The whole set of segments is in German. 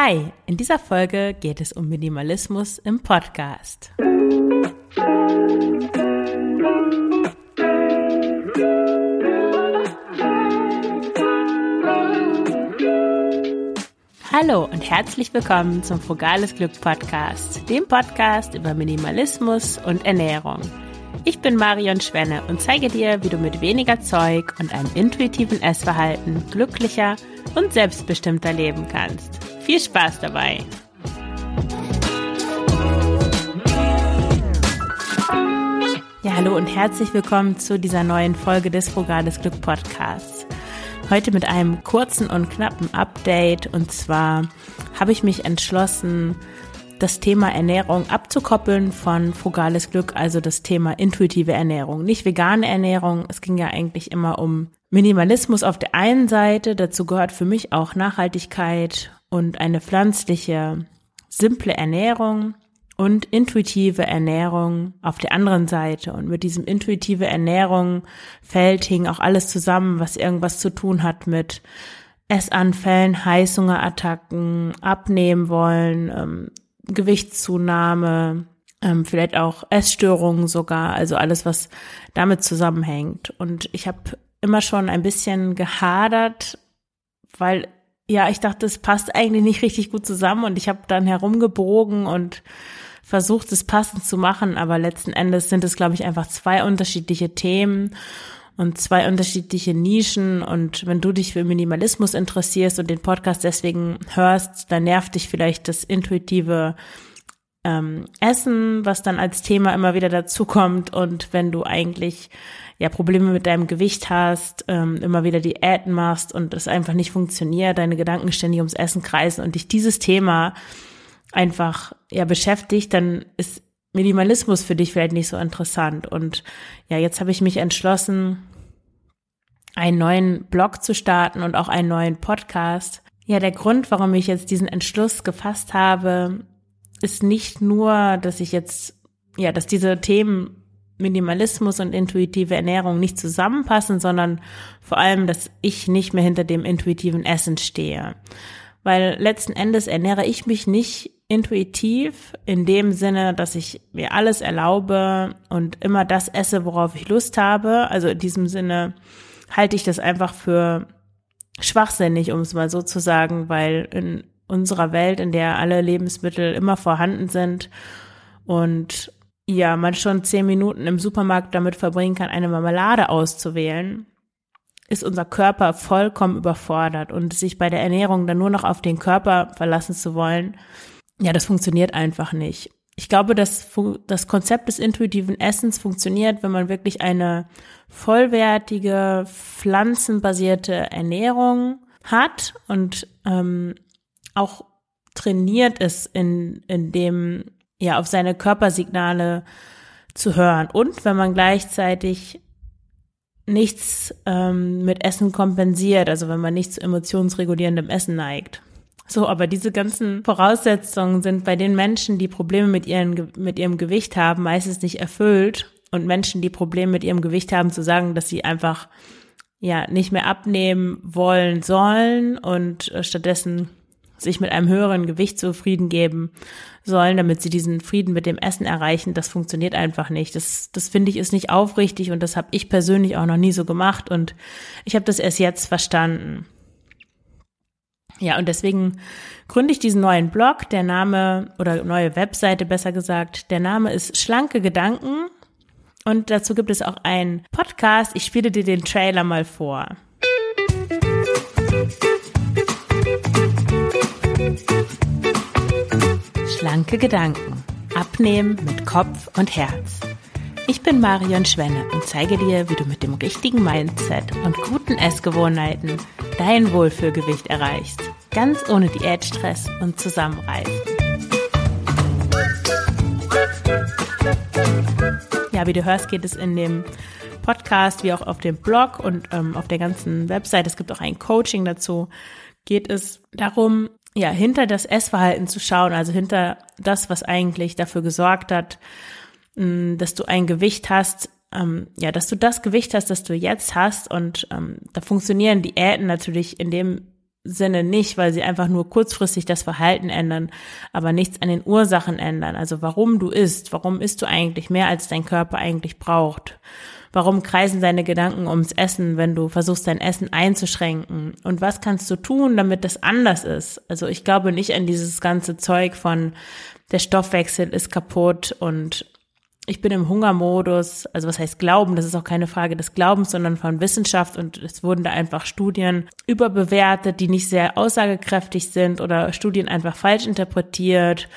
Hi, in dieser Folge geht es um Minimalismus im Podcast. Hallo und herzlich willkommen zum Frugales Glück Podcast, dem Podcast über Minimalismus und Ernährung. Ich bin Marion Schwenne und zeige dir, wie du mit weniger Zeug und einem intuitiven Essverhalten glücklicher und selbstbestimmter leben kannst. Viel Spaß dabei! Ja, hallo und herzlich willkommen zu dieser neuen Folge des Frugales Glück Podcasts. Heute mit einem kurzen und knappen Update und zwar habe ich mich entschlossen, das Thema Ernährung abzukoppeln von frugales Glück, also das Thema intuitive Ernährung. Nicht vegane Ernährung, es ging ja eigentlich immer um Minimalismus auf der einen Seite, dazu gehört für mich auch Nachhaltigkeit und eine pflanzliche, simple Ernährung und intuitive Ernährung auf der anderen Seite. Und mit diesem intuitive Ernährung Feld hing auch alles zusammen, was irgendwas zu tun hat mit Essanfällen, Heißhungerattacken, abnehmen wollen, ähm, Gewichtszunahme, ähm, vielleicht auch Essstörungen sogar, also alles, was damit zusammenhängt. Und ich habe immer schon ein bisschen gehadert, weil ja, ich dachte, es passt eigentlich nicht richtig gut zusammen und ich habe dann herumgebogen und versucht, es passend zu machen, aber letzten Endes sind es, glaube ich, einfach zwei unterschiedliche Themen und zwei unterschiedliche Nischen. Und wenn du dich für Minimalismus interessierst und den Podcast deswegen hörst, dann nervt dich vielleicht das intuitive ähm, Essen, was dann als Thema immer wieder dazukommt. Und wenn du eigentlich ja Probleme mit deinem Gewicht hast, ähm, immer wieder Diäten machst und es einfach nicht funktioniert, deine Gedanken ständig ums Essen kreisen und dich dieses Thema einfach ja beschäftigt, dann ist Minimalismus für dich vielleicht nicht so interessant. Und ja, jetzt habe ich mich entschlossen, einen neuen Blog zu starten und auch einen neuen Podcast. Ja, der Grund, warum ich jetzt diesen Entschluss gefasst habe, ist nicht nur, dass ich jetzt, ja, dass diese Themen Minimalismus und intuitive Ernährung nicht zusammenpassen, sondern vor allem, dass ich nicht mehr hinter dem intuitiven Essen stehe. Weil letzten Endes ernähre ich mich nicht intuitiv in dem Sinne, dass ich mir alles erlaube und immer das esse, worauf ich Lust habe. Also in diesem Sinne halte ich das einfach für schwachsinnig, um es mal so zu sagen, weil in unserer Welt, in der alle Lebensmittel immer vorhanden sind und ja, man schon zehn Minuten im Supermarkt damit verbringen kann, eine Marmelade auszuwählen, ist unser Körper vollkommen überfordert und sich bei der Ernährung dann nur noch auf den Körper verlassen zu wollen, ja, das funktioniert einfach nicht. Ich glaube, dass das Konzept des intuitiven Essens funktioniert, wenn man wirklich eine vollwertige, pflanzenbasierte Ernährung hat und ähm, auch trainiert ist, in, in dem, ja, auf seine Körpersignale zu hören. Und wenn man gleichzeitig nichts ähm, mit Essen kompensiert, also wenn man nicht zu emotionsregulierendem Essen neigt. So, aber diese ganzen Voraussetzungen sind bei den Menschen, die Probleme mit, ihren, mit ihrem Gewicht haben, meistens nicht erfüllt. Und Menschen, die Probleme mit ihrem Gewicht haben, zu sagen, dass sie einfach ja nicht mehr abnehmen wollen sollen und äh, stattdessen sich mit einem höheren Gewicht zufrieden geben sollen, damit sie diesen Frieden mit dem Essen erreichen, das funktioniert einfach nicht. Das, das finde ich ist nicht aufrichtig und das habe ich persönlich auch noch nie so gemacht und ich habe das erst jetzt verstanden. Ja, und deswegen gründe ich diesen neuen Blog. Der Name oder neue Webseite besser gesagt. Der Name ist Schlanke Gedanken. Und dazu gibt es auch einen Podcast. Ich spiele dir den Trailer mal vor. Schlanke Gedanken. Abnehmen mit Kopf und Herz. Ich bin Marion Schwenne und zeige dir, wie du mit dem richtigen Mindset und guten Essgewohnheiten dein Wohlfühlgewicht erreichst. Ganz ohne Diätstress und Zusammenreißen. Ja, wie du hörst, geht es in dem Podcast wie auch auf dem Blog und ähm, auf der ganzen Website. Es gibt auch ein Coaching dazu. Geht es darum, ja, hinter das Essverhalten zu schauen, also hinter das, was eigentlich dafür gesorgt hat, dass du ein Gewicht hast, ähm, ja, dass du das Gewicht hast, das du jetzt hast und ähm, da funktionieren Diäten natürlich in dem Sinne nicht, weil sie einfach nur kurzfristig das Verhalten ändern, aber nichts an den Ursachen ändern. Also warum du isst, warum isst du eigentlich mehr, als dein Körper eigentlich braucht? Warum kreisen deine Gedanken ums Essen, wenn du versuchst, dein Essen einzuschränken? Und was kannst du tun, damit das anders ist? Also ich glaube nicht an dieses ganze Zeug von der Stoffwechsel ist kaputt und ich bin im Hungermodus, also was heißt Glauben, das ist auch keine Frage des Glaubens, sondern von Wissenschaft und es wurden da einfach Studien überbewertet, die nicht sehr aussagekräftig sind oder Studien einfach falsch interpretiert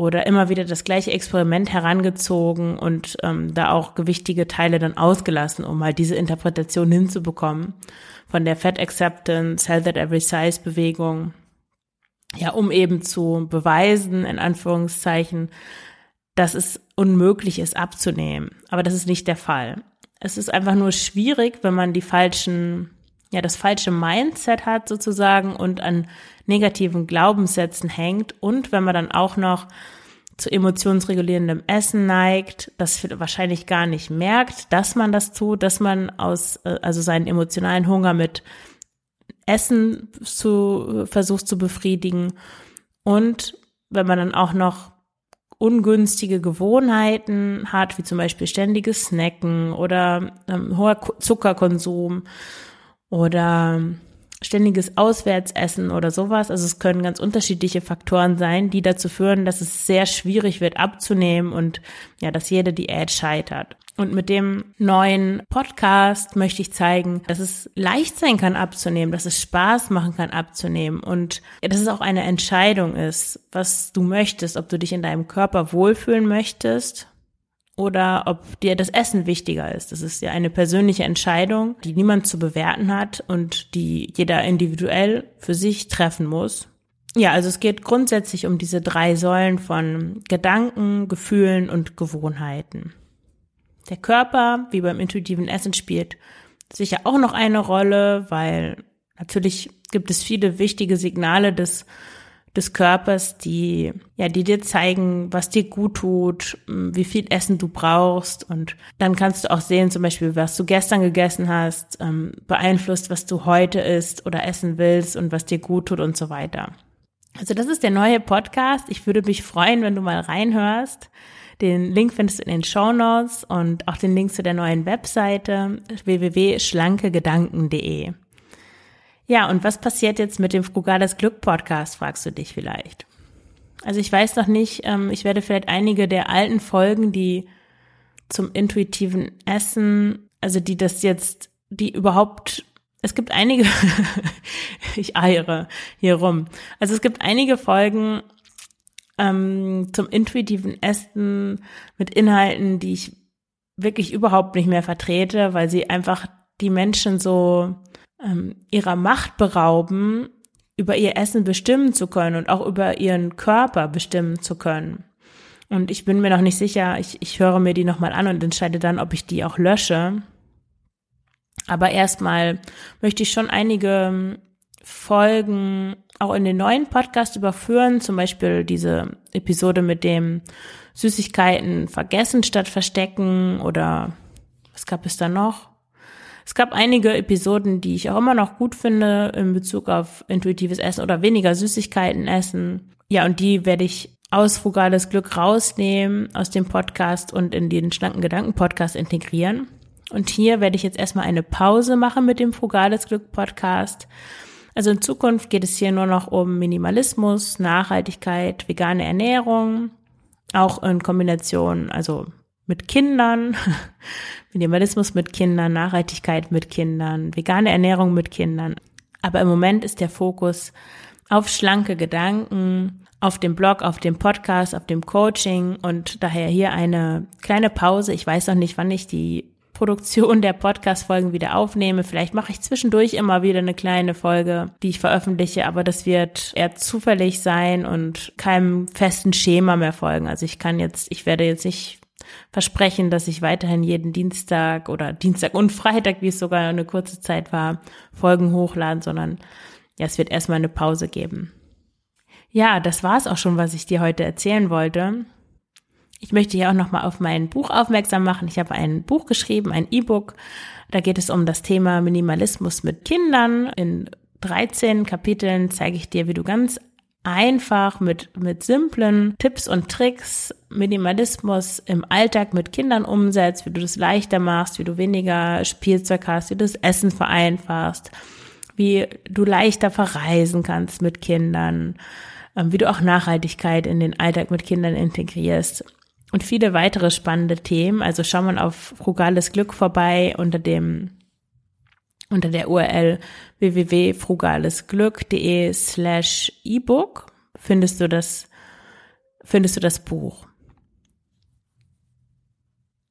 oder immer wieder das gleiche Experiment herangezogen und ähm, da auch gewichtige Teile dann ausgelassen, um halt diese Interpretation hinzubekommen von der Fat Acceptance, Health at Every Size Bewegung. Ja, um eben zu beweisen, in Anführungszeichen, dass es unmöglich ist abzunehmen. Aber das ist nicht der Fall. Es ist einfach nur schwierig, wenn man die falschen, ja, das falsche Mindset hat sozusagen und an negativen Glaubenssätzen hängt und wenn man dann auch noch zu emotionsregulierendem Essen neigt, das wahrscheinlich gar nicht merkt, dass man das tut, dass man aus, äh, also seinen emotionalen Hunger mit Essen zu, versucht zu befriedigen. Und wenn man dann auch noch ungünstige Gewohnheiten hat, wie zum Beispiel ständiges Snacken oder ähm, hoher Zuckerkonsum oder ständiges Auswärtsessen oder sowas. Also es können ganz unterschiedliche Faktoren sein, die dazu führen, dass es sehr schwierig wird abzunehmen und ja, dass jede Diät scheitert. Und mit dem neuen Podcast möchte ich zeigen, dass es leicht sein kann abzunehmen, dass es Spaß machen kann abzunehmen und dass es auch eine Entscheidung ist, was du möchtest, ob du dich in deinem Körper wohlfühlen möchtest oder ob dir das Essen wichtiger ist. Das ist ja eine persönliche Entscheidung, die niemand zu bewerten hat und die jeder individuell für sich treffen muss. Ja, also es geht grundsätzlich um diese drei Säulen von Gedanken, Gefühlen und Gewohnheiten. Der Körper, wie beim intuitiven Essen, spielt sicher auch noch eine Rolle, weil natürlich gibt es viele wichtige Signale des des Körpers, die, ja, die dir zeigen, was dir gut tut, wie viel Essen du brauchst. Und dann kannst du auch sehen, zum Beispiel, was du gestern gegessen hast, ähm, beeinflusst, was du heute isst oder essen willst und was dir gut tut und so weiter. Also das ist der neue Podcast. Ich würde mich freuen, wenn du mal reinhörst. Den Link findest du in den Show Notes und auch den Link zu der neuen Webseite www.schlankegedanken.de. Ja, und was passiert jetzt mit dem Frugales Glück Podcast, fragst du dich vielleicht. Also ich weiß noch nicht, ähm, ich werde vielleicht einige der alten Folgen, die zum intuitiven Essen, also die das jetzt, die überhaupt, es gibt einige, ich eiere hier rum. Also es gibt einige Folgen ähm, zum intuitiven Essen mit Inhalten, die ich wirklich überhaupt nicht mehr vertrete, weil sie einfach die Menschen so ähm, ihrer Macht berauben, über ihr Essen bestimmen zu können und auch über ihren Körper bestimmen zu können. Und ich bin mir noch nicht sicher, ich, ich höre mir die nochmal an und entscheide dann, ob ich die auch lösche. Aber erstmal möchte ich schon einige ähm, Folgen auch in den neuen Podcast überführen, zum Beispiel diese Episode mit dem Süßigkeiten vergessen statt verstecken oder was gab es da noch? Es gab einige Episoden, die ich auch immer noch gut finde in Bezug auf intuitives Essen oder weniger Süßigkeiten essen. Ja, und die werde ich aus Frugales Glück rausnehmen aus dem Podcast und in den schlanken Gedanken Podcast integrieren. Und hier werde ich jetzt erstmal eine Pause machen mit dem Frugales Glück Podcast. Also in Zukunft geht es hier nur noch um Minimalismus, Nachhaltigkeit, vegane Ernährung, auch in Kombination, also mit Kindern, Minimalismus mit Kindern, Nachhaltigkeit mit Kindern, vegane Ernährung mit Kindern. Aber im Moment ist der Fokus auf schlanke Gedanken, auf dem Blog, auf dem Podcast, auf dem Coaching und daher hier eine kleine Pause. Ich weiß noch nicht, wann ich die Produktion der Podcast-Folgen wieder aufnehme. Vielleicht mache ich zwischendurch immer wieder eine kleine Folge, die ich veröffentliche, aber das wird eher zufällig sein und keinem festen Schema mehr folgen. Also ich kann jetzt, ich werde jetzt nicht versprechen, dass ich weiterhin jeden Dienstag oder Dienstag und Freitag, wie es sogar eine kurze Zeit war, Folgen hochladen, sondern ja, es wird erstmal eine Pause geben. Ja, das war es auch schon, was ich dir heute erzählen wollte. Ich möchte hier auch nochmal auf mein Buch aufmerksam machen. Ich habe ein Buch geschrieben, ein E-Book. Da geht es um das Thema Minimalismus mit Kindern in 13 Kapiteln zeige ich dir, wie du ganz einfach mit, mit simplen Tipps und Tricks Minimalismus im Alltag mit Kindern umsetzt, wie du das leichter machst, wie du weniger Spielzeug hast, wie du das Essen vereinfachst, wie du leichter verreisen kannst mit Kindern, ähm, wie du auch Nachhaltigkeit in den Alltag mit Kindern integrierst und viele weitere spannende Themen. Also schau mal auf Frugales Glück vorbei unter dem unter der URL www.frugalesglück.de slash ebook findest du das, findest du das Buch.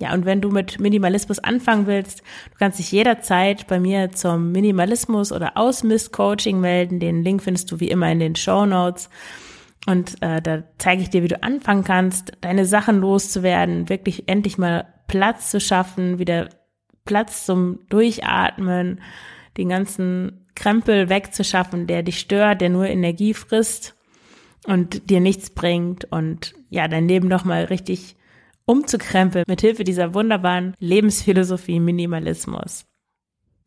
Ja, und wenn du mit Minimalismus anfangen willst, du kannst dich jederzeit bei mir zum Minimalismus oder Ausmist-Coaching melden. Den Link findest du wie immer in den Show Notes. Und äh, da zeige ich dir, wie du anfangen kannst, deine Sachen loszuwerden, wirklich endlich mal Platz zu schaffen, wieder Platz zum Durchatmen, den ganzen Krempel wegzuschaffen, der dich stört, der nur Energie frisst und dir nichts bringt und ja, dein Leben noch mal richtig umzukrempeln mit Hilfe dieser wunderbaren Lebensphilosophie Minimalismus.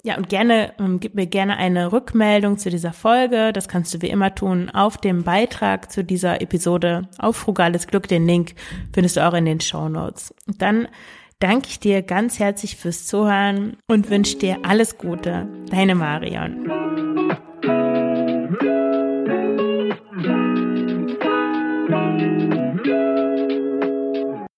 Ja, und gerne, ähm, gib mir gerne eine Rückmeldung zu dieser Folge. Das kannst du wie immer tun auf dem Beitrag zu dieser Episode auf Frugales Glück. Den Link findest du auch in den Show Notes. Dann danke ich dir ganz herzlich fürs Zuhören und wünsche dir alles Gute. Deine Marion.